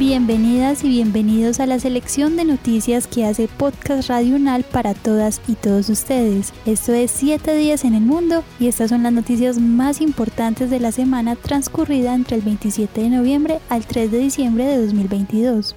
Bienvenidas y bienvenidos a la selección de noticias que hace Podcast Radio Unal para todas y todos ustedes. Esto es 7 días en el mundo y estas son las noticias más importantes de la semana transcurrida entre el 27 de noviembre al 3 de diciembre de 2022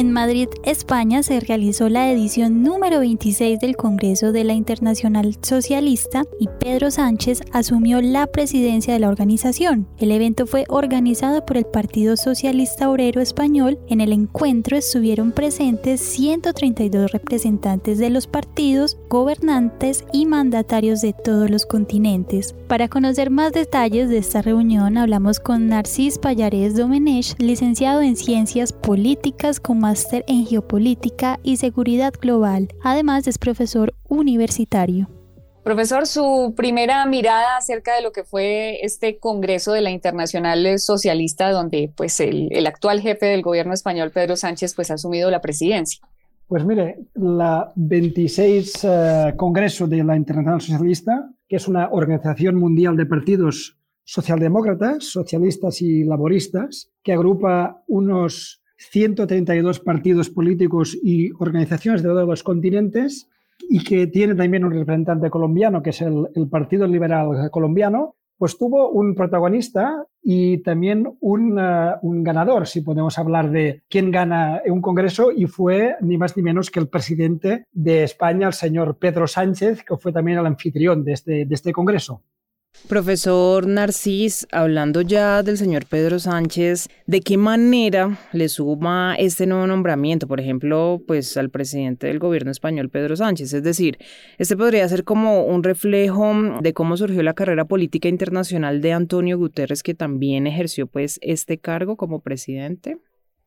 En Madrid, España, se realizó la edición número 26 del Congreso de la Internacional Socialista y Pedro Sánchez asumió la presidencia de la organización. El evento fue organizado por el Partido Socialista Obrero Español. En el encuentro estuvieron presentes 132 representantes de los partidos, gobernantes y mandatarios de todos los continentes. Para conocer más detalles de esta reunión, hablamos con Narcís Payares Domenech, licenciado en Ciencias Políticas con máster en Geopolítica y Seguridad Global. Además es profesor universitario. Profesor, su primera mirada acerca de lo que fue este Congreso de la Internacional Socialista, donde pues el, actual jefe del gobierno español, Pedro Sánchez, pues ha asumido la presidencia. Pues mire, la 26 eh, Congreso de la Internacional Socialista, que es una organización mundial de partidos socialdemócratas, socialistas y laboristas, que agrupa unos 132 partidos políticos y organizaciones de todos los continentes y que tiene también un representante colombiano, que es el, Partido Liberal Colombiano, pues tuvo un protagonista y también un, un, ganador, si podemos hablar de quién gana un congreso, y fue ni más ni menos que el presidente de España, el señor Pedro Sánchez, que fue también el anfitrión de este, de este congreso. Profesor Narcís, hablando ya del señor Pedro Sánchez, ¿de qué manera le suma este nuevo nombramiento, por ejemplo, pues al presidente del gobierno español, Pedro Sánchez? Es decir, este podría ser como un reflejo de cómo surgió la carrera política internacional de Antonio Guterres, que también ejerció pues este cargo como presidente.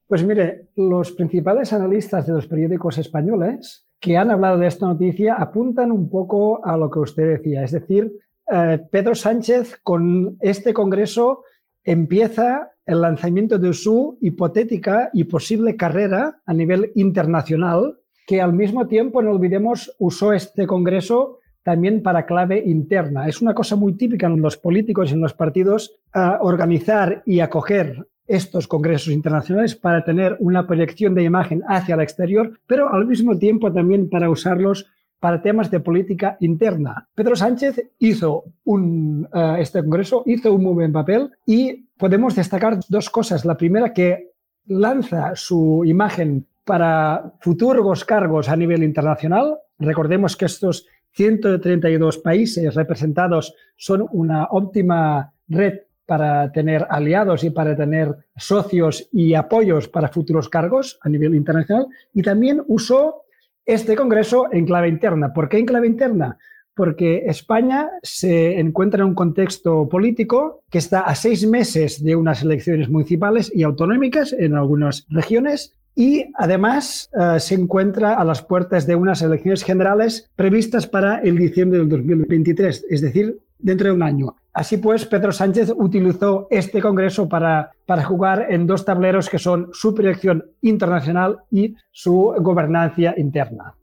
Pues mire, los principales analistas de los periódicos españoles que han hablado de esta noticia apuntan un poco a lo que usted decía, es decir, eh, Pedro Sánchez con este Congreso empieza el lanzamiento de su hipotética y posible carrera a nivel internacional, que al mismo tiempo, no olvidemos, usó este Congreso también para clave interna. Es una cosa muy típica en los políticos y en los partidos organizar y acoger estos congresos internacionales para tener una proyección de imagen hacia el exterior, pero al mismo tiempo también para usarlos para temas de política interna. Pedro Sánchez hizo un, eh, este Congreso, hizo un muy buen papel y podemos destacar dos cosas. La primera, que lanza su imagen para futuros cargos a nivel internacional. Recordemos que estos 132 países representados son una óptima red para tener aliados y para tener socios y apoyos para futuros cargos a nivel internacional. Y también usó este Congreso en clave interna. ¿Por qué en clave interna? Porque España se encuentra en un contexto político que está a seis meses de unas elecciones municipales y autonómicas en algunas regiones y además eh, se encuentra a las puertas de unas elecciones generales previstas para el diciembre del 2023, es decir, dentro de un año. Así pues, Pedro Sánchez utilizó este Congreso para, para jugar en dos tableros que son su proyección internacional y su gobernancia interna.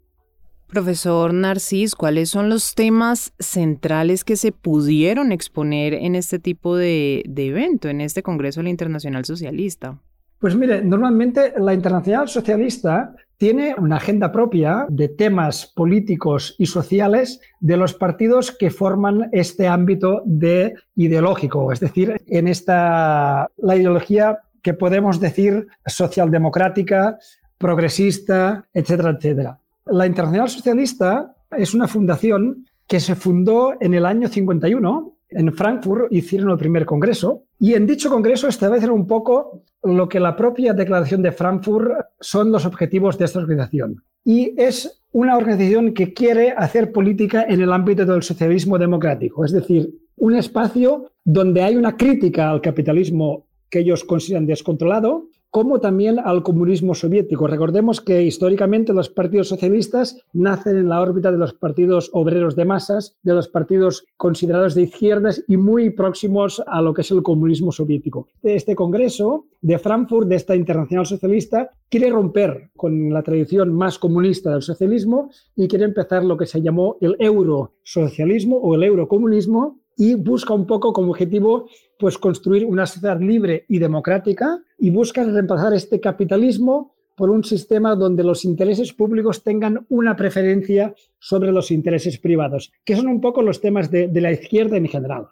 Profesor Narcís, ¿cuáles son los temas centrales que se pudieron exponer en este tipo de, de evento, en este Congreso de la Internacional Socialista? Pues mire, normalmente la Internacional Socialista tiene una agenda propia de temas políticos y sociales de los partidos que forman este ámbito de ideológico, es decir, en esta la ideología que podemos decir socialdemocrática, progresista, etcétera, etcétera. La Internacional Socialista es una fundación que se fundó en el año 51 en Frankfurt hicieron el primer congreso y en dicho congreso establecen un poco lo que la propia declaración de Frankfurt son los objetivos de esta organización. Y es una organización que quiere hacer política en el ámbito del socialismo democrático, es decir, un espacio donde hay una crítica al capitalismo que ellos consideran descontrolado, como también al comunismo soviético. Recordemos que históricamente los partidos socialistas nacen en la órbita de los partidos obreros de masas, de los partidos considerados de izquierdas y muy próximos a lo que es el comunismo soviético. Este Congreso de Frankfurt, de esta Internacional Socialista, quiere romper con la tradición más comunista del socialismo y quiere empezar lo que se llamó el eurosocialismo o el eurocomunismo, y busca un poco como objetivo pues construir una sociedad libre y democrática y busca reemplazar este capitalismo por un sistema donde los intereses públicos tengan una preferencia sobre los intereses privados, que son un poco los temas de, de la izquierda en general.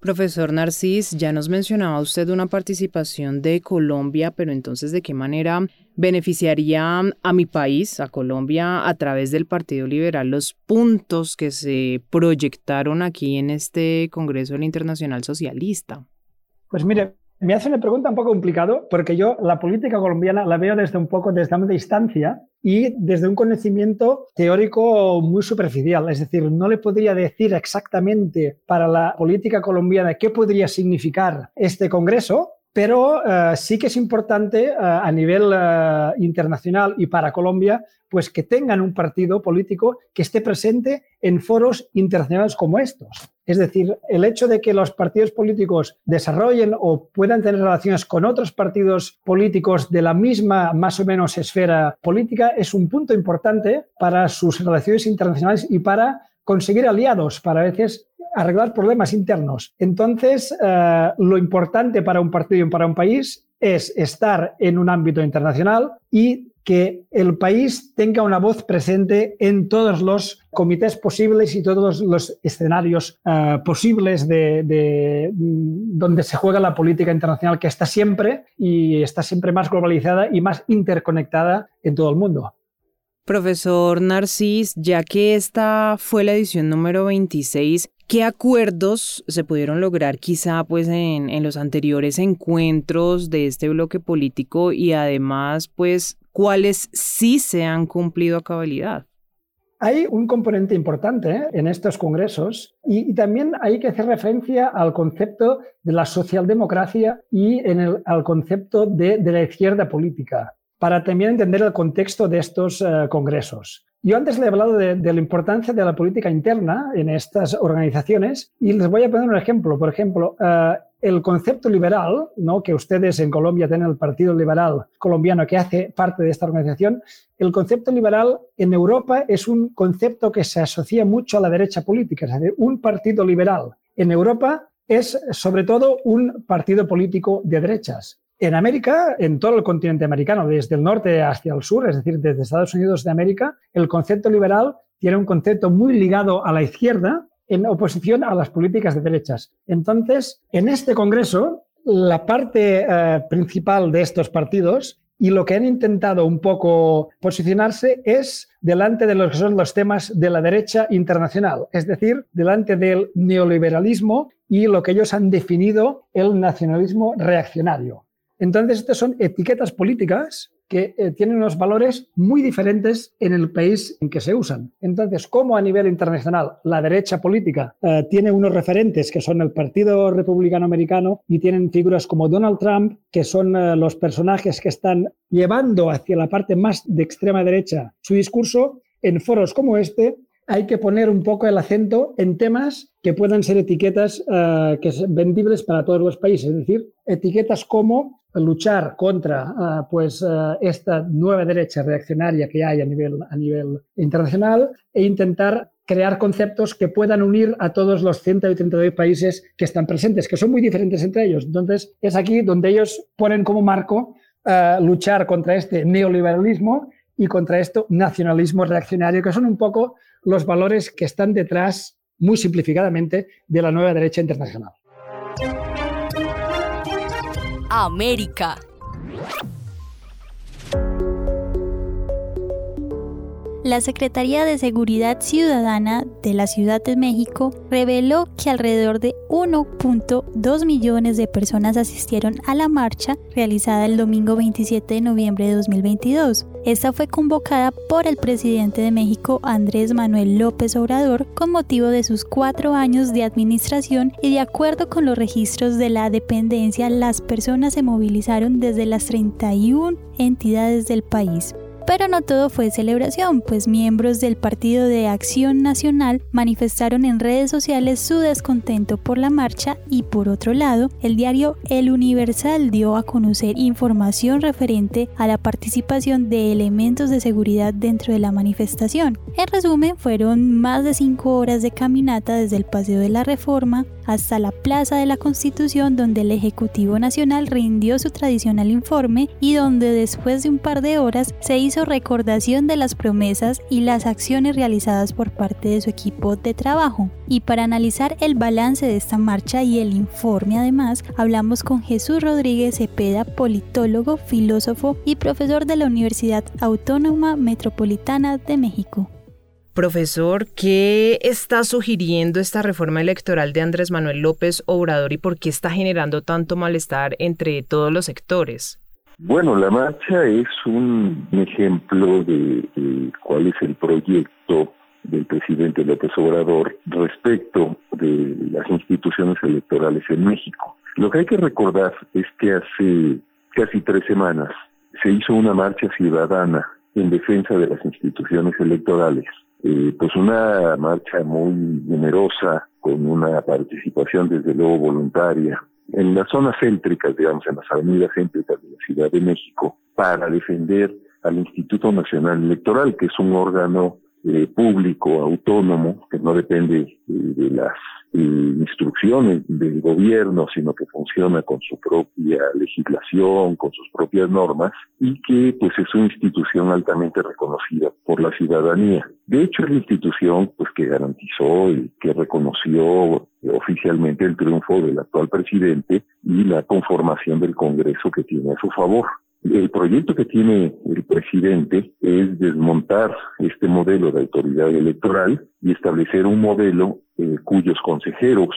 Profesor Narcís, ya nos mencionaba usted una participación de Colombia, pero entonces, ¿de qué manera beneficiaría a mi país, a Colombia, a través del Partido Liberal, los puntos que se proyectaron aquí en este Congreso del Internacional Socialista? Pues mire, me hace una pregunta un poco complicado porque yo la política colombiana la veo desde un poco desde una distancia y desde un conocimiento teórico muy superficial. Es decir, no le podría decir exactamente para la política colombiana qué podría significar este Congreso, pero eh, sí que es importante eh, a nivel eh, internacional y para Colombia, pues que tengan un partido político que esté presente en foros internacionales como estos. Es decir, el hecho de que los partidos políticos desarrollen o puedan tener relaciones con otros partidos políticos de la misma, más o menos, esfera política es un punto importante para sus relaciones internacionales y para conseguir aliados, para veces arreglar problemas internos. Entonces, eh, lo importante para un partido y para un país es estar en un ámbito internacional y que el país tenga una voz presente en todos los comités posibles y todos los escenarios eh, posibles de, mm, donde se juega la política internacional que está siempre y está siempre más globalizada y más interconectada en todo el mundo. Profesor Narcís, ya que esta fue la edición número 26, ¿qué acuerdos se pudieron lograr quizá pues en, los anteriores encuentros de este bloque político y además pues cuáles sí se han cumplido a cabalidad? Hay un componente importante ¿eh? en estos congresos y, también hay que hacer referencia al concepto de la socialdemocracia y al concepto de, la izquierda política para también entender el contexto de estos uh, congresos. Yo antes le he hablado de, de, la importancia de la política interna en estas organizaciones y les voy a poner un ejemplo. Por ejemplo, uh, el concepto liberal, ¿no? que ustedes en Colombia tienen el Partido Liberal colombiano que hace parte de esta organización, el concepto liberal en Europa es un concepto que se asocia mucho a la derecha política, es decir, un partido liberal en Europa es sobre todo un partido político de derechas. En América, en todo el continente americano, desde el norte hacia el sur, es decir, desde Estados Unidos de América, el concepto liberal tiene un concepto muy ligado a la izquierda en oposición a las políticas de derechas. Entonces, en este Congreso, la parte eh, principal de estos partidos y lo que han intentado un poco posicionarse es delante de lo que son los temas de la derecha internacional, es decir, delante del neoliberalismo y lo que ellos han definido el nacionalismo reaccionario. Entonces, estas son etiquetas políticas que eh, tienen unos valores muy diferentes en el país en que se usan. Entonces, como a nivel internacional la derecha política eh, tiene unos referentes que son el Partido Republicano Americano y tienen figuras como Donald Trump, que son eh, los personajes que están llevando hacia la parte más de extrema derecha su discurso, en foros como este hay que poner un poco el acento en temas que puedan ser etiquetas uh, que son vendibles para todos los países, es decir, etiquetas como luchar contra uh, pues, uh, esta nueva derecha reaccionaria que hay a nivel, a nivel internacional e intentar crear conceptos que puedan unir a todos los 132 países que están presentes, que son muy diferentes entre ellos. Entonces, es aquí donde ellos ponen como marco luchar contra este neoliberalismo y contra este nacionalismo reaccionario, que son un poco los valores que están detrás, muy simplificadamente, de la nueva derecha internacional. América. La Secretaría de Seguridad Ciudadana de la Ciudad de México reveló que alrededor de 1.2 millones de personas asistieron a la marcha realizada el domingo 27 de noviembre de 2022. Esta fue convocada por el presidente de México, Andrés Manuel López Obrador, con motivo de sus cuatro años de administración y de acuerdo con los registros de la dependencia, las personas se movilizaron desde las 31 entidades del país. Pero no todo fue celebración, pues miembros del Partido de Acción Nacional manifestaron en redes sociales su descontento por la marcha y por otro lado, el diario El Universal dio a conocer información referente a la participación de elementos de seguridad dentro de la manifestación. En resumen, fueron más de cinco horas de caminata desde el Paseo de la Reforma hasta la Plaza de la Constitución donde el Ejecutivo Nacional rindió su tradicional informe y donde después de un par de horas se hizo recordación de las promesas y las acciones realizadas por parte de su equipo de trabajo. Y para analizar el balance de esta marcha y el informe además, hablamos con Jesús Rodríguez Cepeda, politólogo, filósofo y profesor de la Universidad Autónoma Metropolitana de México. Profesor, ¿qué está sugiriendo esta reforma electoral de Andrés Manuel López Obrador y por qué está generando tanto malestar entre todos los sectores? Bueno, la marcha es un ejemplo de, cuál es el proyecto del presidente López Obrador respecto de las instituciones electorales en México. Lo que hay que recordar es que hace casi tres semanas se hizo una marcha ciudadana en defensa de las instituciones electorales. Eh, pues una marcha muy numerosa, con una participación desde luego voluntaria en las zonas céntricas, digamos, en las avenidas céntricas de la Ciudad de México, para defender al Instituto Nacional Electoral, que es un órgano eh, público, autónomo, que no depende eh, de las instrucciones del gobierno, sino que funciona con su propia legislación, con sus propias normas, y que pues es una institución altamente reconocida por la ciudadanía. De hecho, es la institución pues que garantizó y que reconoció oficialmente el triunfo del actual presidente y la conformación del Congreso que tiene a su favor. El proyecto que tiene el presidente es desmontar este modelo de autoridad electoral y establecer un modelo eh, cuyos consejeros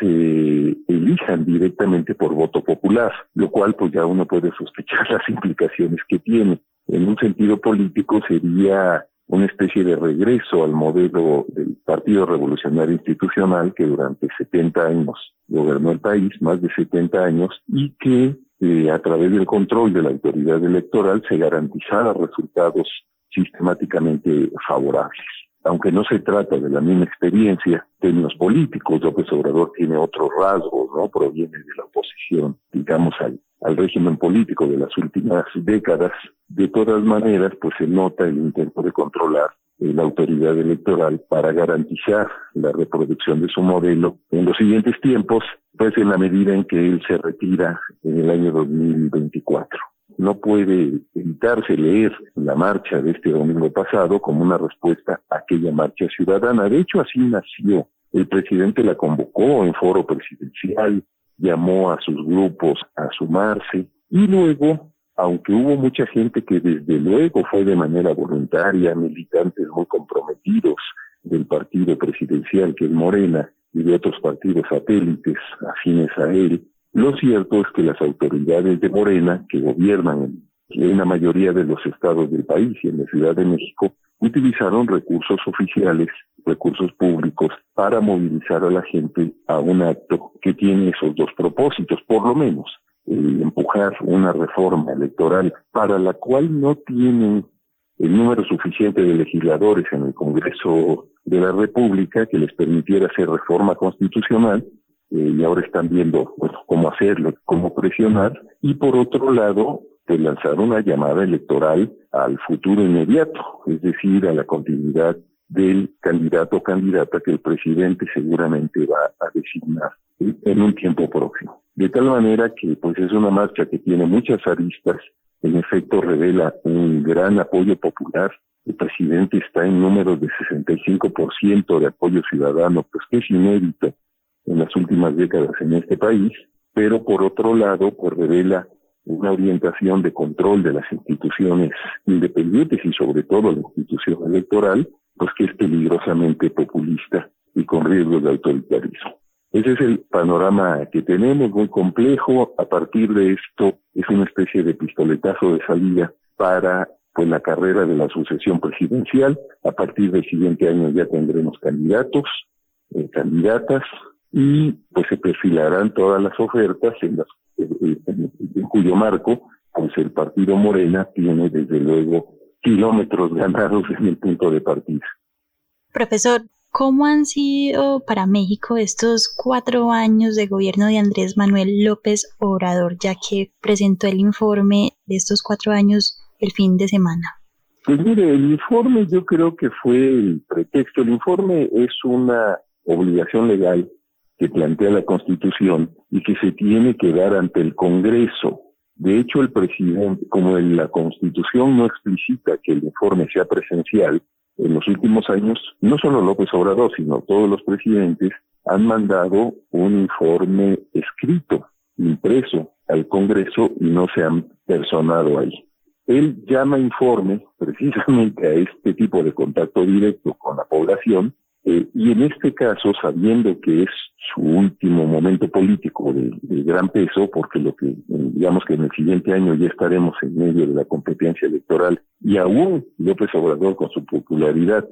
se elijan directamente por voto popular, lo cual pues ya uno puede sospechar las implicaciones que tiene. En un sentido político sería una especie de regreso al modelo del Partido Revolucionario Institucional que durante 70 años gobernó el país, más de 70 años, y que a través del control de la autoridad electoral se garantizara resultados sistemáticamente favorables. Aunque no se trata de la misma experiencia en términos políticos, López Obrador tiene otros rasgos, ¿no? Proviene de la oposición, digamos, al, al régimen político de las últimas décadas. De todas maneras, pues se nota el intento de controlar la autoridad electoral para garantizar la reproducción de su modelo en los siguientes tiempos, pues en la medida en que él se retira en el año 2024 no puede evitarse leer la marcha de este domingo pasado como una respuesta a aquella marcha ciudadana. De hecho, así nació. El presidente la convocó en foro presidencial, llamó a sus grupos a sumarse y luego, aunque hubo mucha gente que desde luego fue de manera voluntaria, militantes muy comprometidos del partido presidencial que es Morena y de otros partidos satélites afines a él, lo cierto es que las autoridades de Morena, que gobiernan en una mayoría de los estados del país y en la Ciudad de México, utilizaron recursos oficiales, recursos públicos, para movilizar a la gente a un acto que tiene esos dos propósitos, por lo menos, empujar una reforma electoral para la cual no tienen el número suficiente de legisladores en el Congreso de la República que les permitiera hacer reforma constitucional eh, y ahora están viendo cómo hacerlo, cómo presionar, y por otro lado, de lanzar una llamada electoral al futuro inmediato, es decir, a la continuidad del candidato o candidata que el presidente seguramente va a designar en un tiempo próximo. De tal manera que pues es una marcha que tiene muchas aristas, en efecto revela un gran apoyo popular. El presidente está en números de 65% de apoyo ciudadano, pues que es inédito en las últimas décadas en este país, pero por otro lado, pues revela una orientación de control de las instituciones independientes y sobre todo la institución electoral, pues que es peligrosamente populista y con riesgos de autoritarismo. Ese es el panorama que tenemos, muy complejo. A partir de esto es una especie de pistoletazo de salida para pues la carrera de la sucesión presidencial. A partir del siguiente año ya tendremos candidatos, eh, candidatas, y pues se perfilarán todas las ofertas en, las, en, cuyo marco pues el partido Morena tiene desde luego kilómetros ganados en el punto de partida. Profesor, ¿cómo han sido para México estos cuatro años de gobierno de Andrés Manuel López Obrador, ya que presentó el informe de estos cuatro años el fin de semana? Pues mire, el informe yo creo que fue el pretexto. El informe es una obligación legal que plantea la Constitución y que se tiene que dar ante el Congreso. De hecho, el presidente, como la Constitución no explicita que el informe sea presencial, en los últimos años, no solo López Obrador, sino todos los presidentes han mandado un informe escrito, impreso al Congreso y no se han personado ahí. Él llama informe precisamente a este tipo de contacto directo con la población eh, y en este caso, sabiendo que es su último momento político de, gran peso, porque lo que digamos que en el siguiente año ya estaremos en medio de la competencia electoral y aún López Obrador con su popularidad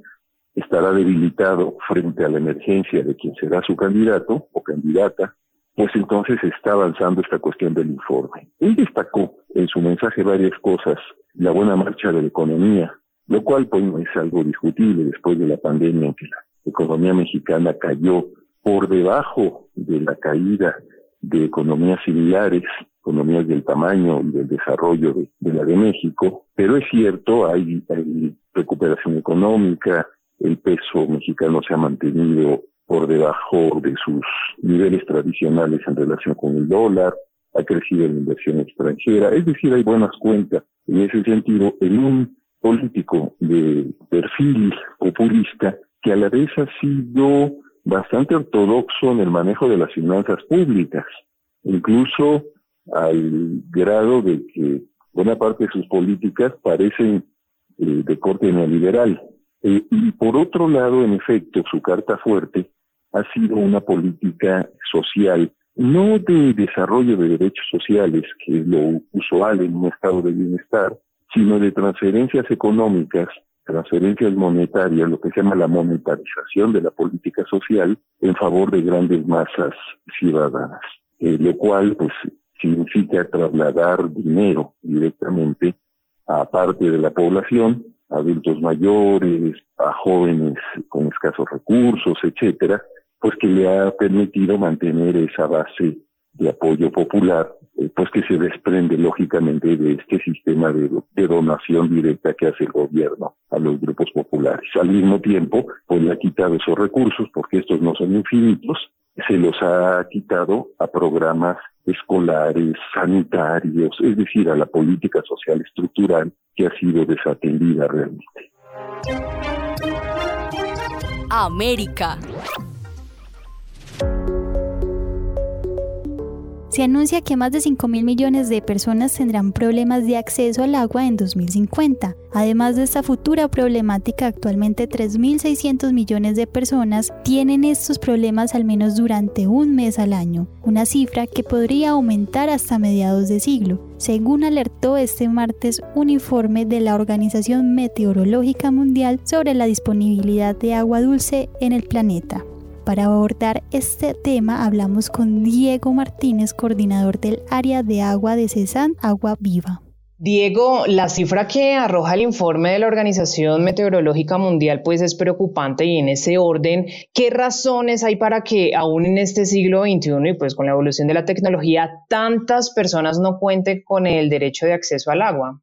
estará debilitado frente a la emergencia de quien será su candidato o candidata, pues entonces está avanzando esta cuestión del informe. Él destacó en su mensaje varias cosas, la buena marcha de la economía, lo cual pues no es algo discutible después de la pandemia en que economía mexicana cayó por debajo de la caída de economías similares, economías del tamaño y del desarrollo de, la de México, pero es cierto, hay, hay recuperación económica, el peso mexicano se ha mantenido por debajo de sus niveles tradicionales en relación con el dólar, ha crecido la inversión extranjera, es decir, hay buenas cuentas. En ese sentido, en un político de perfil populista que a la vez ha sido bastante ortodoxo en el manejo de las finanzas públicas, incluso al grado de que buena parte de sus políticas parecen eh, de corte neoliberal. Eh, y por otro lado, en efecto, su carta fuerte ha sido una política social, no de desarrollo de derechos sociales, que es lo usual en un estado de bienestar, sino de transferencias económicas transferencias monetarias, lo que se llama la monetarización de la política social en favor de grandes masas ciudadanas, eh, lo cual pues significa trasladar dinero directamente a parte de la población, adultos mayores, a jóvenes con escasos recursos, etcétera, pues que le ha permitido mantener esa base de apoyo popular, eh, pues que se desprende lógicamente de este sistema de, donación directa que hace el gobierno a los grupos populares. Al mismo tiempo, pues le ha quitado esos recursos, porque estos no son infinitos, se los ha quitado a programas escolares, sanitarios, es decir, a la política social estructural que ha sido desatendida realmente. América. Se anuncia que más de 5 mil millones de personas tendrán problemas de acceso al agua en 2050. Además de esta futura problemática, actualmente 3.600 millones de personas tienen estos problemas al menos durante un mes al año, una cifra que podría aumentar hasta mediados de siglo, según alertó este martes un informe de la Organización Meteorológica Mundial sobre la disponibilidad de agua dulce en el planeta. Para abordar este tema hablamos con Diego Martínez, coordinador del área de agua de CESAN Agua Viva. Diego, la cifra que arroja el informe de la Organización Meteorológica Mundial pues es preocupante y en ese orden, ¿qué razones hay para que aún en este siglo XXI y pues con la evolución de la tecnología tantas personas no cuenten con el derecho de acceso al agua?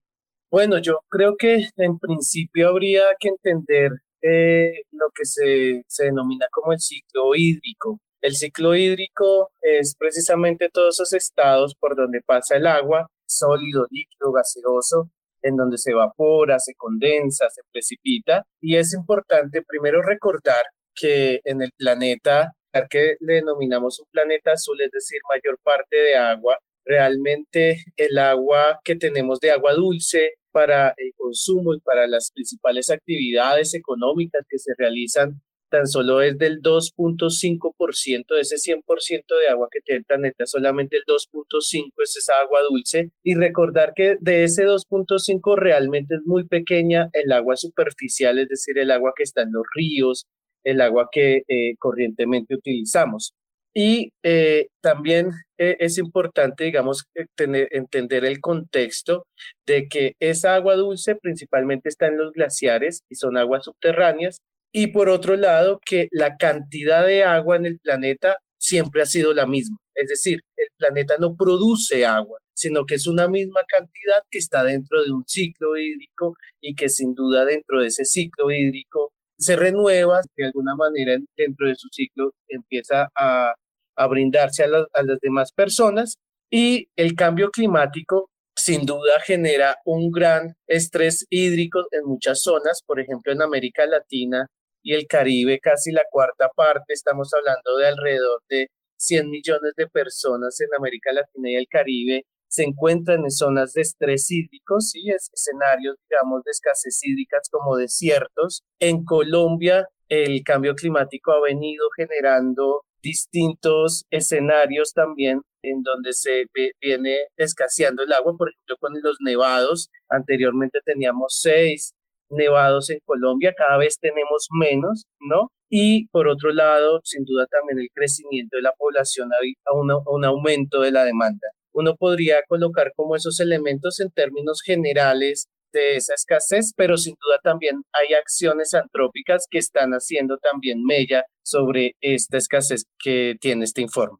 Bueno, yo creo que en principio habría que entender eh, lo que se, se, denomina como el ciclo hídrico. El ciclo hídrico es precisamente todos esos estados por donde pasa el agua, sólido, líquido, gaseoso, en donde se evapora, se condensa, se precipita. Y es importante primero recordar que en el planeta, que le denominamos un planeta azul, es decir, mayor parte de agua, realmente el agua que tenemos de agua dulce para el consumo y para las principales actividades económicas que se realizan tan solo es del 2.5% de ese 100% de agua que tiene el planeta, solamente el 2.5 es esa agua dulce y recordar que de ese 2.5 realmente es muy pequeña el agua superficial, es decir, el agua que está en los ríos, el agua que eh, corrientemente utilizamos. Y eh, también eh, es importante, digamos, tener, entender el contexto de que esa agua dulce principalmente está en los glaciares y son aguas subterráneas. Y por otro lado, que la cantidad de agua en el planeta siempre ha sido la misma. Es decir, el planeta no produce agua, sino que es una misma cantidad que está dentro de un ciclo hídrico y que sin duda dentro de ese ciclo hídrico se renueva, de alguna manera dentro de su ciclo empieza a a brindarse a, a las demás personas y el cambio climático sin duda genera un gran estrés hídrico en muchas zonas, por ejemplo en América Latina y el Caribe, casi la cuarta parte, estamos hablando de alrededor de 100 millones de personas en América Latina y el Caribe se encuentran en zonas de estrés hídrico, sí, es, escenarios, digamos, de escasez hídricas como desiertos. En Colombia, el cambio climático ha venido generando distintos escenarios también en donde se viene escaseando el agua, por ejemplo, con los nevados. Anteriormente teníamos seis nevados en Colombia, cada vez tenemos menos, ¿no? Y por otro lado, sin duda también el crecimiento de la población a un, un aumento de la demanda. Uno podría colocar como esos elementos en términos generales de esa escasez, pero sin duda también hay acciones antrópicas que están haciendo también mella sobre esta escasez que tiene este informe.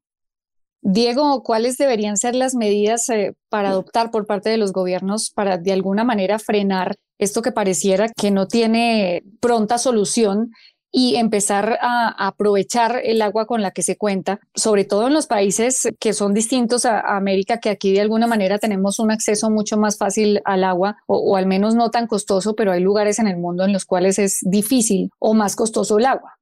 Diego, ¿cuáles deberían ser las medidas eh, para adoptar por parte de los gobiernos para de alguna manera frenar esto que pareciera que no tiene pronta solución y empezar a, aprovechar el agua con la que se cuenta, sobre todo en los países que son distintos a, América, que aquí de alguna manera tenemos un acceso mucho más fácil al agua o, o al menos no tan costoso, pero hay lugares en el mundo en los cuales es difícil o más costoso el agua.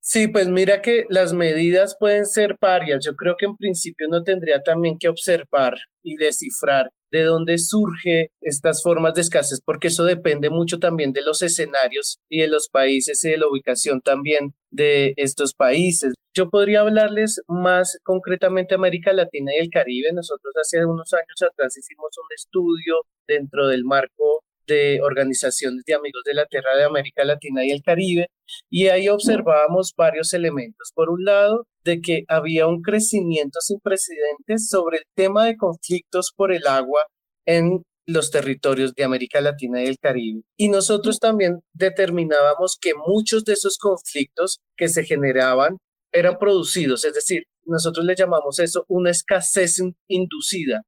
Sí, pues mira que las medidas pueden ser varias. Yo creo que en principio uno tendría también que observar y descifrar de dónde surge estas formas de escasez, porque eso depende mucho también de los escenarios y de los países y de la ubicación también de estos países. Yo podría hablarles más concretamente de América Latina y el Caribe. Nosotros hace unos años atrás hicimos un estudio dentro del marco de organizaciones de amigos de la tierra de América Latina y el Caribe, y ahí observábamos varios elementos. Por un lado, de que había un crecimiento sin precedentes sobre el tema de conflictos por el agua en los territorios de América Latina y el Caribe. Y nosotros también determinábamos que muchos de esos conflictos que se generaban eran producidos, es decir, nosotros le llamamos eso una escasez inducida.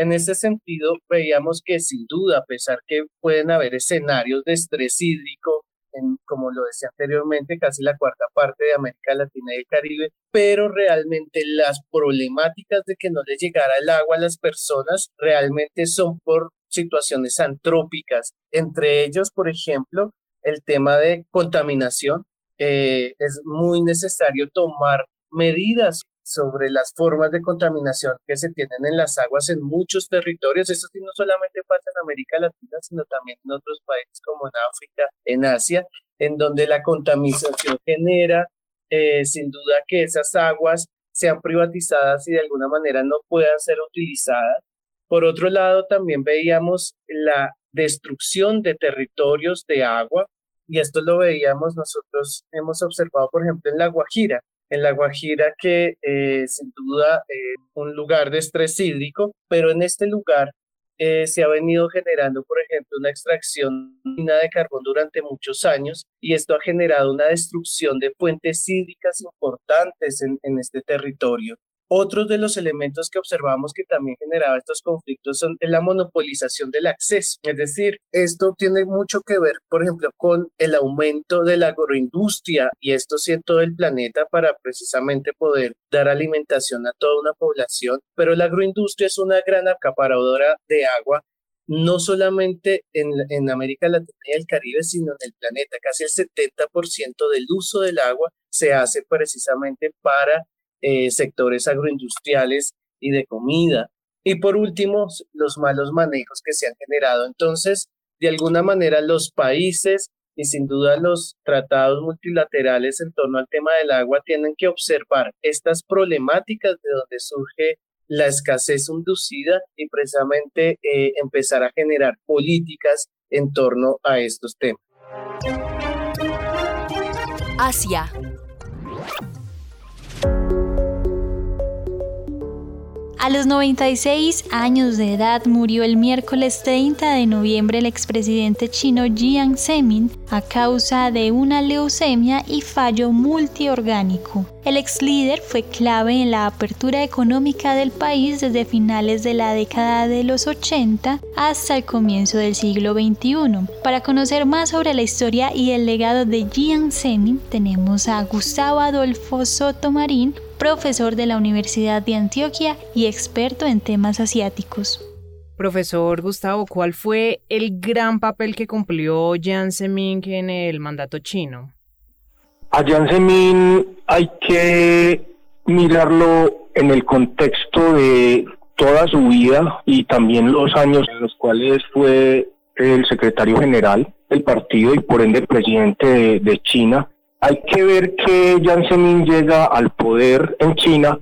En ese sentido, veíamos que sin duda, a pesar que pueden haber escenarios de estrés hídrico, como lo decía anteriormente, casi la cuarta parte de América Latina y el Caribe, pero realmente las problemáticas de que no les llegara el agua a las personas realmente son por situaciones antrópicas, entre ellos, por ejemplo, el tema de contaminación. Eh, es muy necesario tomar medidas sobre las formas de contaminación que se tienen en las aguas en muchos territorios. Eso sí no solamente pasa en América Latina, sino también en otros países como en África, en Asia, en donde la contaminación genera eh, sin duda que esas aguas sean privatizadas y de alguna manera no puedan ser utilizadas. Por otro lado, también veíamos la destrucción de territorios de agua y esto lo veíamos nosotros, hemos observado, por ejemplo, en La Guajira, en La Guajira, que eh, sin duda es eh, un lugar de estrés hídrico, pero en este lugar eh, se ha venido generando, por ejemplo, una extracción de carbón durante muchos años y esto ha generado una destrucción de fuentes hídricas importantes en, en este territorio. Otros de los elementos que observamos que también generaba estos conflictos son la monopolización del acceso. Es decir, esto tiene mucho que ver, por ejemplo, con el aumento de la agroindustria y esto sí en todo el planeta para precisamente poder dar alimentación a toda una población. Pero la agroindustria es una gran acaparadora de agua no solamente en, en, América Latina y el Caribe, sino en el planeta. Casi el 70% del uso del agua se hace precisamente para eh, sectores agroindustriales y de comida. Y por último, los malos manejos que se han generado. Entonces, de alguna manera, los países y sin duda los tratados multilaterales en torno al tema del agua tienen que observar estas problemáticas de donde surge la escasez inducida y precisamente eh, empezar a generar políticas en torno a estos temas. Asia. A los 96 años de edad murió el miércoles 30 de noviembre el expresidente chino Jiang Zemin a causa de una leucemia y fallo multiorgánico. El ex líder fue clave en la apertura económica del país desde finales de la década de los 80 hasta el comienzo del siglo XXI. Para conocer más sobre la historia y el legado de Jiang Zemin, tenemos a Gustavo Adolfo Soto Marín, profesor de la Universidad de Antioquia y experto en temas asiáticos. Profesor Gustavo, ¿cuál fue el gran papel que cumplió Jiang Zemin en el mandato chino? A Jiang Zemin hay que mirarlo en el contexto de toda su vida y también los años en los cuales fue el secretario general del partido y por ende presidente de, de China hay que ver que Jiang Zemin llega al poder en China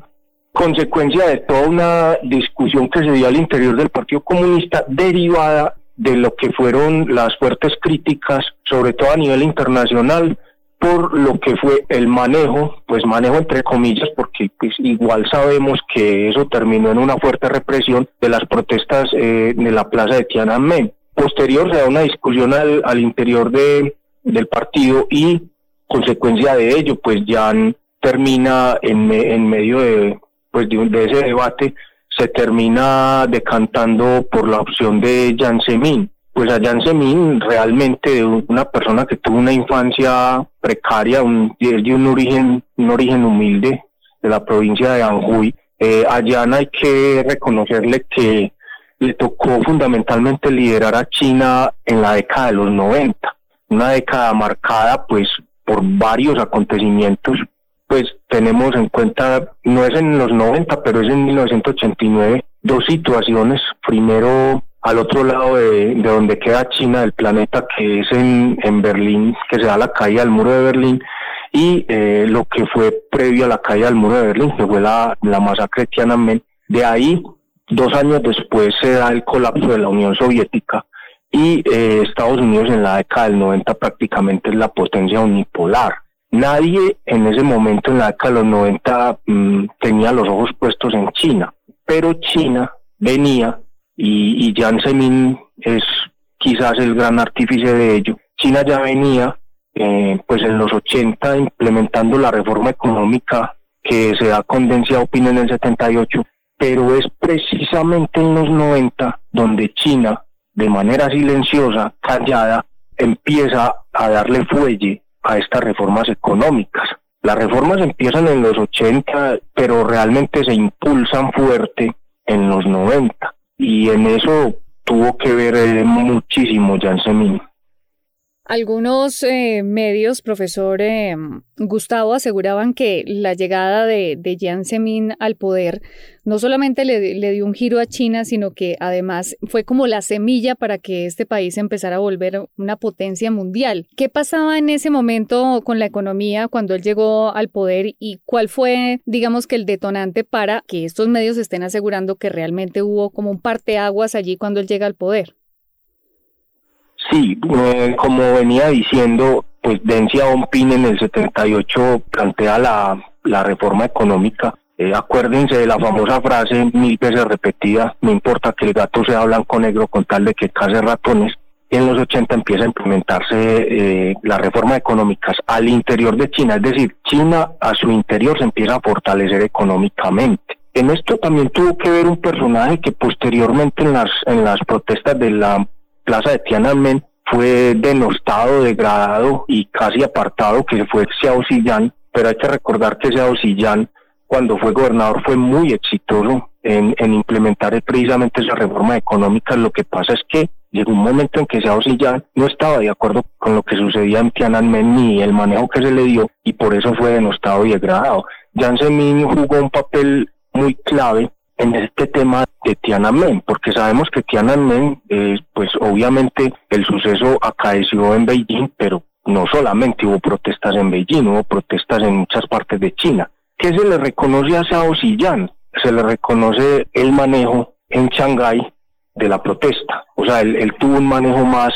consecuencia de toda una discusión que se dio al interior del Partido Comunista derivada de lo que fueron las fuertes críticas, sobre todo a nivel internacional, por lo que fue el manejo, pues manejo entre comillas, porque pues igual sabemos que eso terminó en una fuerte represión de las protestas eh, la plaza de Tiananmen. Posterior se da una discusión al, interior de, del partido y consecuencia de ello, pues ya termina en, en medio de, pues de, ese debate, se termina decantando por la opción de Jan Semin. Pues a Jan Semin realmente una persona que tuvo una infancia precaria, un, de un origen, un origen humilde de la provincia de Anhui. Eh, a Jan hay que reconocerle que le tocó fundamentalmente liderar a China en la década de los 90, una década marcada pues por varios acontecimientos, pues tenemos en cuenta, no es en los 90, pero es en 1989, dos situaciones. Primero, al otro lado de, donde queda China del planeta, que es en, en Berlín, que se da la caída del muro de Berlín, y eh, lo que fue previo a la caída del muro de Berlín, que fue la, la masacre de Tiananmen. De ahí, dos años después, se da el colapso de la Unión Soviética y eh, Estados Unidos en la década del 90 prácticamente es la potencia unipolar. Nadie en ese momento, en la década de los 90, mm, tenía los ojos puestos en China, pero China venía y, y Jiang Zemin es quizás el gran artífice de ello. China ya venía eh, pues en los 80 implementando la reforma económica que se da con Deng Xiaoping en el 78, pero es precisamente en los 90 donde China de manera silenciosa, callada, empieza a darle fuelle a estas reformas económicas. Las reformas empiezan en los 80, pero realmente se impulsan fuerte en los 90. Y en eso tuvo que ver eh, muchísimo Janssen algunos eh, medios, profesor eh, Gustavo, aseguraban que la llegada de, de Jiang Zemin al poder no solamente le, le, dio un giro a China, sino que además fue como la semilla para que este país empezara a volver una potencia mundial. ¿Qué pasaba en ese momento con la economía cuando él llegó al poder y cuál fue, digamos que el detonante para que estos medios estén asegurando que realmente hubo como un parteaguas allí cuando él llega al poder? Sí, eh, como venía diciendo, pues Deng Xiaoping en el 78 plantea la, la reforma económica. Eh, acuérdense de la famosa frase mil veces repetida, no importa que el gato sea blanco negro con tal de que case ratones. En los 80 empieza a implementarse eh, las reformas económicas al interior de China, es decir, China a su interior se empieza a fortalecer económicamente. En esto también tuvo que ver un personaje que posteriormente en las, en las protestas de la plaza de Tiananmen fue denostado, degradado y casi apartado, que fue Xiao Ziyang, pero hay que recordar que Xiao Ziyang cuando fue gobernador fue muy exitoso en, en implementar precisamente esa reforma económica. Lo que pasa es que llegó un momento en que Xiao Ziyang no estaba de acuerdo con lo que sucedía en Tiananmen ni el manejo que se le dio y por eso fue denostado y degradado. Jiang Zemin jugó un papel muy clave en este tema de Tiananmen, porque sabemos que Tiananmen, eh, pues obviamente el suceso acaeció en Beijing, pero no solamente hubo protestas en Beijing, hubo protestas en muchas partes de China. ¿Qué se le reconoce a Xiao Ziyang? Se le reconoce el manejo en Shanghái de la protesta. O sea, él, tuvo un manejo más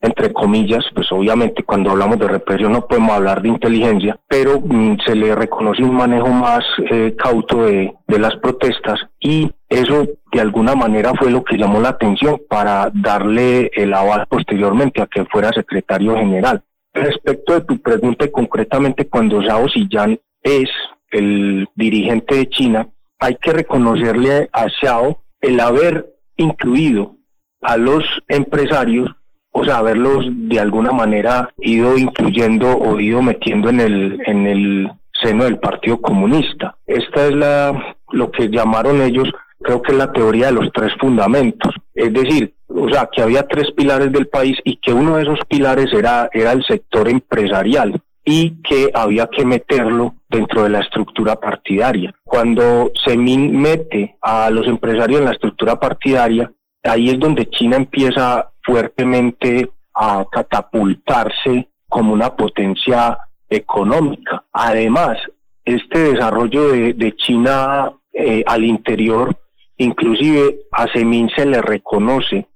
entre comillas, pues obviamente cuando hablamos de represión no podemos hablar de inteligencia, pero mm, se le reconoce un manejo más eh, cauto de, las protestas y eso de alguna manera fue lo que llamó la atención para darle el aval posteriormente a que fuera secretario general. Respecto de tu pregunta concretamente cuando Zhao Xiyang es el dirigente de China, hay que reconocerle a Xiao el haber incluido a los empresarios, o sea, haberlos de alguna manera ido incluyendo o ido metiendo en el, en el seno del Partido Comunista. Esta es la, lo que llamaron ellos, creo que es la teoría de los tres fundamentos. Es decir, o sea, que había tres pilares del país y que uno de esos pilares era, era el sector empresarial y que había que meterlo dentro de la estructura partidaria. Cuando se mete a los empresarios en la estructura partidaria, ahí es donde China empieza fuertemente a catapultarse como una potencia económica. Además, este desarrollo de, China eh, al interior, inclusive a Semin se le reconoce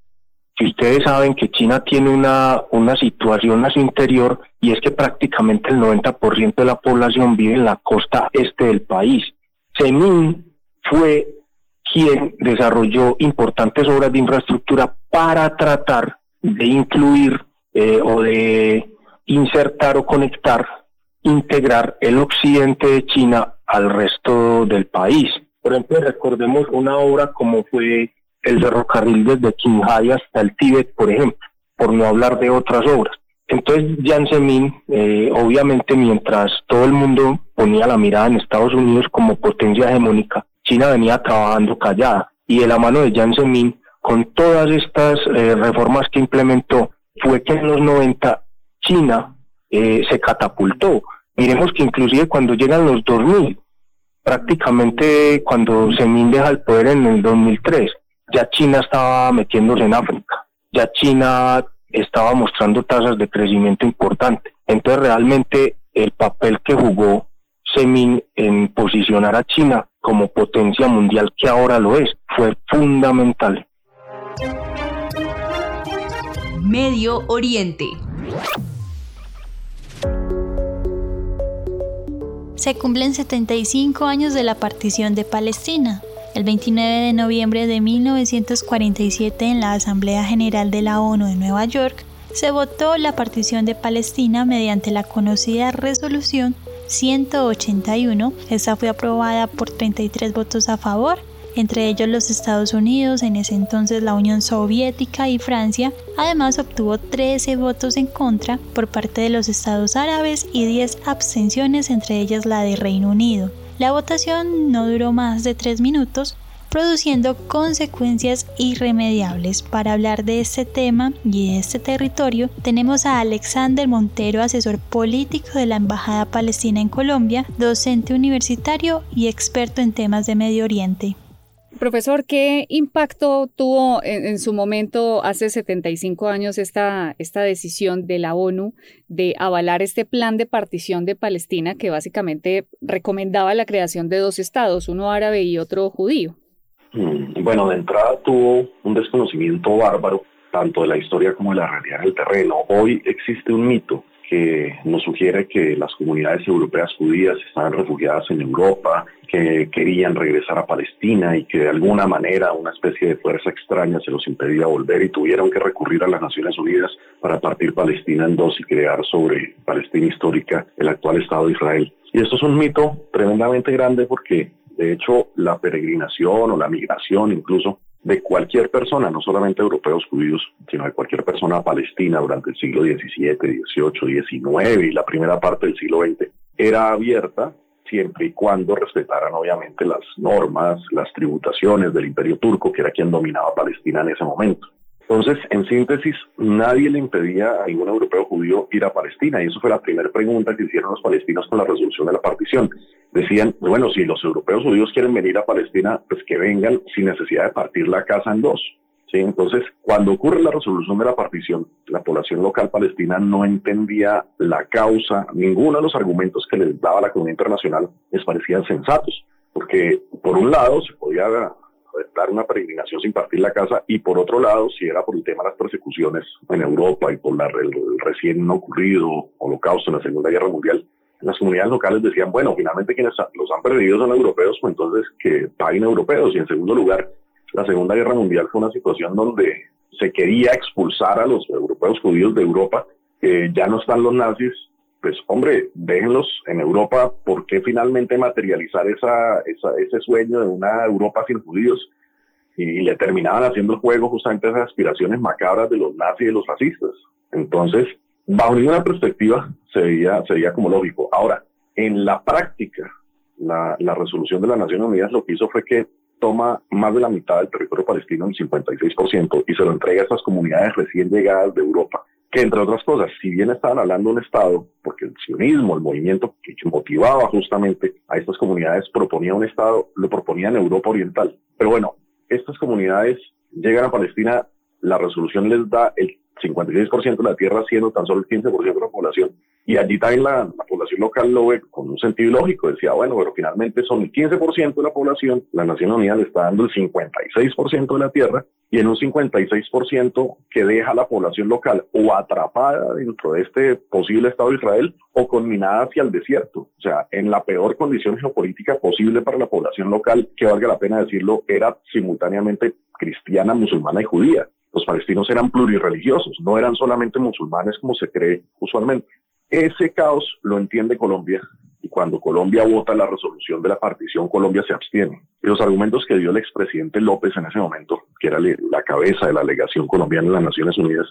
que ustedes saben que China tiene una, una situación a su interior y es que prácticamente el 90% de la población vive en la costa este del país. Zemin fue quien desarrolló importantes obras de infraestructura para tratar de incluir eh, o de insertar o conectar, integrar el occidente de China al resto del país. Por ejemplo, recordemos una obra como fue el ferrocarril desde Qinghai hasta el Tíbet, por ejemplo, por no hablar de otras obras. Entonces, Jiang Zemin, eh, obviamente, mientras todo el mundo ponía la mirada en Estados Unidos como potencia hegemónica, China venía trabajando callada. Y de la mano de Jiang Zemin, con todas estas eh, reformas que implementó, fue que en los 90 China eh, se catapultó. Miremos que inclusive cuando llegan los 2000, prácticamente cuando Zemin deja el poder en el 2003, ya China estaba metiéndose en África, ya China estaba mostrando tasas de crecimiento importante. Entonces realmente el papel que jugó Semin en posicionar a China como potencia mundial que ahora lo es fue fundamental. Medio Oriente. Se cumplen 75 años de la partición de Palestina. El 29 de noviembre de 1947 en la Asamblea General de la ONU de Nueva York se votó la partición de Palestina mediante la conocida resolución 181. Esta fue aprobada por 33 votos a favor, entre ellos los Estados Unidos, en ese entonces la Unión Soviética y Francia. Además obtuvo 13 votos en contra por parte de los Estados Árabes y 10 abstenciones, entre ellas la de Reino Unido. La votación no duró más de tres minutos, produciendo consecuencias irremediables. Para hablar de este tema y de este territorio, tenemos a Alexander Montero, asesor político de la Embajada Palestina en Colombia, docente universitario y experto en temas de Medio Oriente. Profesor, ¿qué impacto tuvo en, su momento, hace 75 años, esta, esta decisión de la ONU de avalar este plan de partición de Palestina que básicamente recomendaba la creación de dos estados, uno árabe y otro judío? Mm, bueno, de entrada tuvo un desconocimiento bárbaro tanto de la historia como de la realidad del terreno. Hoy existe un mito que nos sugiere que las comunidades europeas judías estaban refugiadas en Europa, que querían regresar a Palestina y que de alguna manera una especie de fuerza extraña se los impedía volver y tuvieron que recurrir a las Naciones Unidas para partir Palestina en dos y crear sobre Palestina histórica el actual Estado de Israel. Y esto es un mito tremendamente grande porque De hecho, la peregrinación o la migración incluso de cualquier persona, no solamente europeos judíos, sino de cualquier persona palestina durante el siglo XVII, XVIII, XIX y la primera parte del siglo XX, era abierta siempre y cuando respetaran obviamente las normas, las tributaciones del imperio turco, que era quien dominaba Palestina en ese momento. Entonces, en síntesis, nadie le impedía a ningún europeo judío ir a Palestina, y eso fue la primera pregunta que hicieron los palestinos con la resolución de la partición. Decían, bueno, si los europeos judíos quieren venir a Palestina, pues que vengan sin necesidad de partir la casa en dos. Entonces, cuando ocurre la resolución de la partición, la población local palestina no entendía la causa, ninguno de los argumentos que les daba la comunidad internacional les parecían sensatos, porque por un lado se podía dar una peregrinación sin partir la casa y por otro lado, si era por el tema de las persecuciones en Europa y por la, el, recién ocurrido holocausto en la Segunda Guerra Mundial, las comunidades locales decían, bueno, finalmente quienes los han perdido son europeos, pues entonces que paguen europeos. Y en segundo lugar, la Segunda Guerra Mundial fue una situación donde se quería expulsar a los europeos judíos de Europa, que ya no están los nazis, pues hombre, déjenlos en Europa, ¿por qué finalmente materializar esa, ese sueño de una Europa sin judíos? Y, le terminaban haciendo el juego justamente esas aspiraciones macabras de los nazis y de los fascistas. Entonces, bajo ninguna perspectiva se veía, se veía como lógico. Ahora, en la práctica, la, la resolución de las Naciones Unidas lo que hizo fue que toma más de la mitad del territorio palestino, un 56%, y se lo entrega a estas comunidades recién llegadas de Europa que entre otras cosas, si bien estaban hablando de un Estado, porque el sionismo, el movimiento que motivaba justamente a estas comunidades, proponía un Estado, lo proponía en Europa Oriental. Pero bueno, estas comunidades llegan a Palestina, la resolución les da el 56% de la tierra, siendo tan solo el 15% de la población. Y allí también la, población local lo ve con un sentido lógico. Decía, bueno, pero finalmente son el 15% de la población, la Nación Unida le está dando el 56% de la tierra y en un 56% que deja a la población local o atrapada dentro de este posible Estado de Israel o conminada hacia el desierto. O sea, en la peor condición geopolítica posible para la población local, que valga la pena decirlo, era simultáneamente cristiana, musulmana y judía. Los palestinos eran plurirreligiosos, no eran solamente musulmanes como se cree usualmente. Ese caos lo entiende Colombia y cuando Colombia vota la resolución de la partición, Colombia se abstiene. Y los argumentos que dio el expresidente López en ese momento, que era la cabeza de la alegación colombiana en las Naciones Unidas,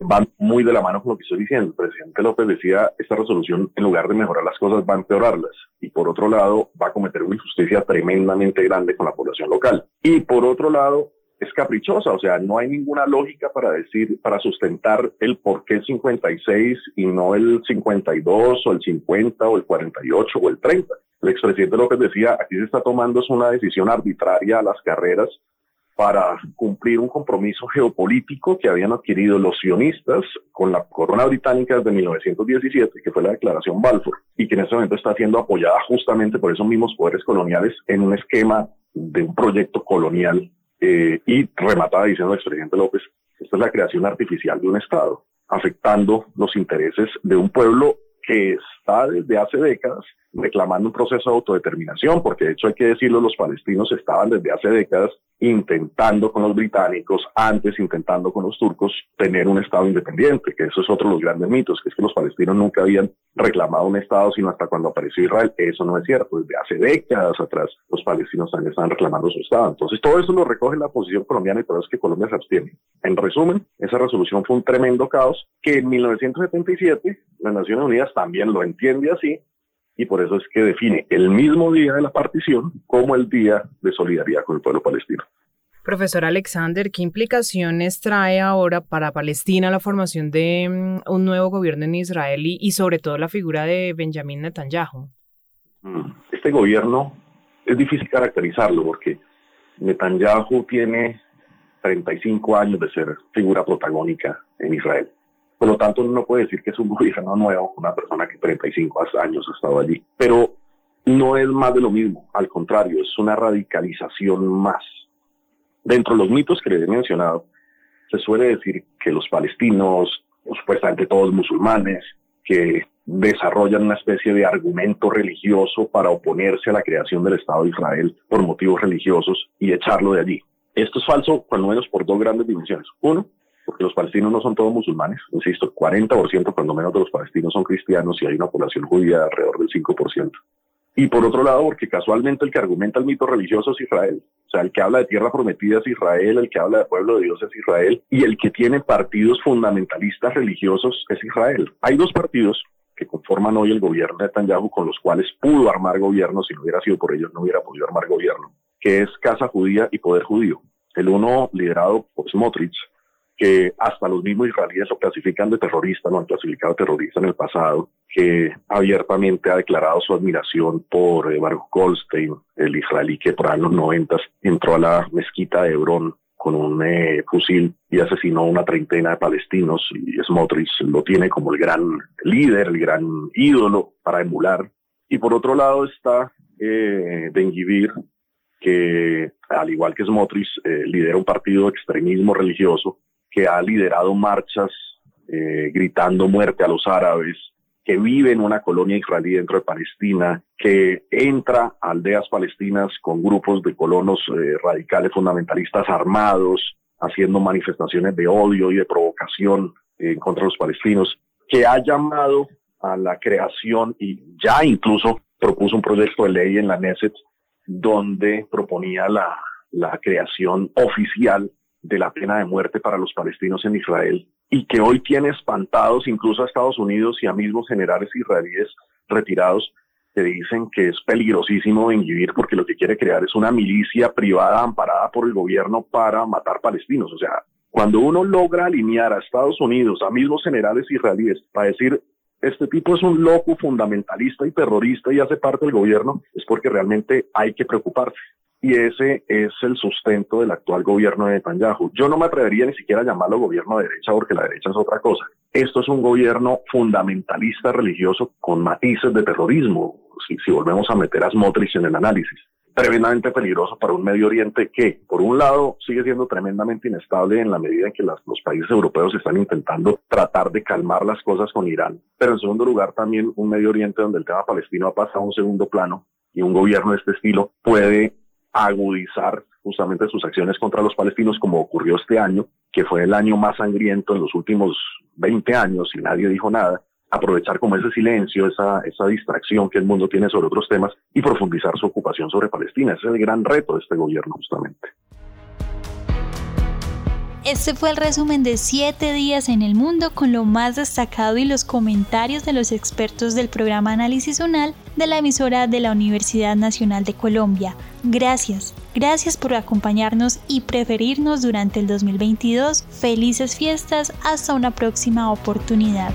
van muy de la mano con lo que estoy diciendo. El presidente López decía, esta resolución en lugar de mejorar las cosas va a empeorarlas y por otro lado va a cometer una injusticia tremendamente grande con la población local. Y por otro lado, es caprichosa, o sea, no hay ninguna lógica para decir, para sustentar el por qué el 56 y no el 52 o el 50 o el 48 o el 30. El expresidente López decía, aquí se está tomando es una decisión arbitraria a las carreras para cumplir un compromiso geopolítico que habían adquirido los sionistas con la corona británica desde 1917, que fue la declaración Balfour, y que en ese momento está siendo apoyada justamente por esos mismos poderes coloniales en un esquema de un proyecto colonial eh, y remataba diciendo el expresidente López, esta es la creación artificial de un Estado, afectando los intereses de un pueblo que está desde hace décadas reclamando un proceso de autodeterminación, porque de hecho hay que decirlo, los palestinos estaban desde hace décadas intentando con los británicos, antes intentando con los turcos, tener un Estado independiente, que eso es otro de los grandes mitos, que es que los palestinos nunca habían reclamado un Estado sino hasta cuando apareció Israel. Eso no es cierto, desde hace décadas atrás los palestinos también estaban reclamando su Estado. Entonces todo eso lo recoge la posición colombiana y por eso es que Colombia se abstiene. En resumen, esa resolución fue un tremendo caos que en 1977 las Naciones Unidas también lo entiende así y por eso es que define el mismo día de la partición como el día de solidaridad con el pueblo palestino. Profesor Alexander, ¿qué implicaciones trae ahora para Palestina la formación de mm, un nuevo gobierno en Israel y, sobre todo la figura de Benjamín Netanyahu? Mm, este gobierno es difícil caracterizarlo porque Netanyahu tiene 35 años de ser figura protagónica en Israel. Por lo tanto, no puede decir que es un gobierno nuevo, una persona que 35 años ha estado allí. Pero no es más de lo mismo, al contrario, es una radicalización más. Dentro de los mitos que les he mencionado, se suele decir que los palestinos, supuestamente todos musulmanes, que desarrollan una especie de argumento religioso para oponerse a la creación del Estado de Israel por motivos religiosos y echarlo de allí. Esto es falso, cuando menos por dos grandes dimensiones. Uno, porque los palestinos no son todos musulmanes, insisto, el 40% cuando menos de los palestinos son cristianos y hay una población judía alrededor del 5%. Y por otro lado, porque casualmente el que argumenta el mito religioso es Israel. O sea, el que habla de tierra prometida es Israel, el que habla de pueblo de Dios es Israel, y el que tiene partidos fundamentalistas religiosos es Israel. Hay dos partidos que conforman hoy el gobierno de Netanyahu con los cuales pudo armar gobierno, si no hubiera sido por ellos no hubiera podido armar gobierno, que es Casa Judía y Poder Judío. El uno liderado por Smotrich, que hasta los mismos israelíes lo clasifican de terrorista, lo han clasificado terrorista en el pasado, que abiertamente ha declarado su admiración por eh, Baruch Goldstein, el israelí que por los noventas entró a la mezquita de Hebrón con un eh, fusil y asesinó a una treintena de palestinos y Smotrich lo tiene como el gran líder, el gran ídolo para emular. Y por otro lado está eh, Ben Givir, que al igual que Smotrich eh, lidera un partido de extremismo religioso que ha liderado marchas eh, gritando muerte a los árabes, que vive en una colonia israelí dentro de Palestina, que entra a aldeas palestinas con grupos de colonos eh, radicales fundamentalistas armados, haciendo manifestaciones de odio y de provocación en contra los palestinos, que ha llamado a la creación y ya incluso propuso un proyecto de ley en la Neset donde proponía la, la creación oficial de la pena de muerte para los palestinos en Israel y que hoy tiene espantados incluso a Estados Unidos y a mismos generales israelíes retirados que dicen que es peligrosísimo vivir porque lo que quiere crear es una milicia privada amparada por el gobierno para matar palestinos. O sea, cuando uno logra alinear a Estados Unidos, a mismos generales israelíes, para decir, este tipo es un loco fundamentalista y terrorista y hace parte del gobierno, es porque realmente hay que preocuparse y ese es el sustento del actual gobierno de Netanyahu. Yo no me atrevería ni siquiera a llamarlo gobierno de derecha porque la derecha es otra cosa. Esto es un gobierno fundamentalista religioso con matices de terrorismo, si, volvemos a meter a Smotrich en el análisis. Tremendamente peligroso para un Medio Oriente que, por un lado, sigue siendo tremendamente inestable en la medida en que los países europeos están intentando tratar de calmar las cosas con Irán, pero en segundo lugar también un Medio Oriente donde el tema palestino ha pasado a un segundo plano y un gobierno de este estilo puede agudizar justamente sus acciones contra los palestinos como ocurrió este año, que fue el año más sangriento en los últimos 20 años y nadie dijo nada, aprovechar como ese silencio, esa, esa distracción que el mundo tiene sobre otros temas y profundizar su ocupación sobre Palestina. Es el gran reto de este gobierno justamente. Este fue el resumen de 7 días en el mundo con lo más destacado y los comentarios de los expertos del programa Análisis Unal de la emisora de la Universidad Nacional de Colombia. Gracias, gracias por acompañarnos y preferirnos durante el 2022. Felices fiestas, hasta una próxima oportunidad.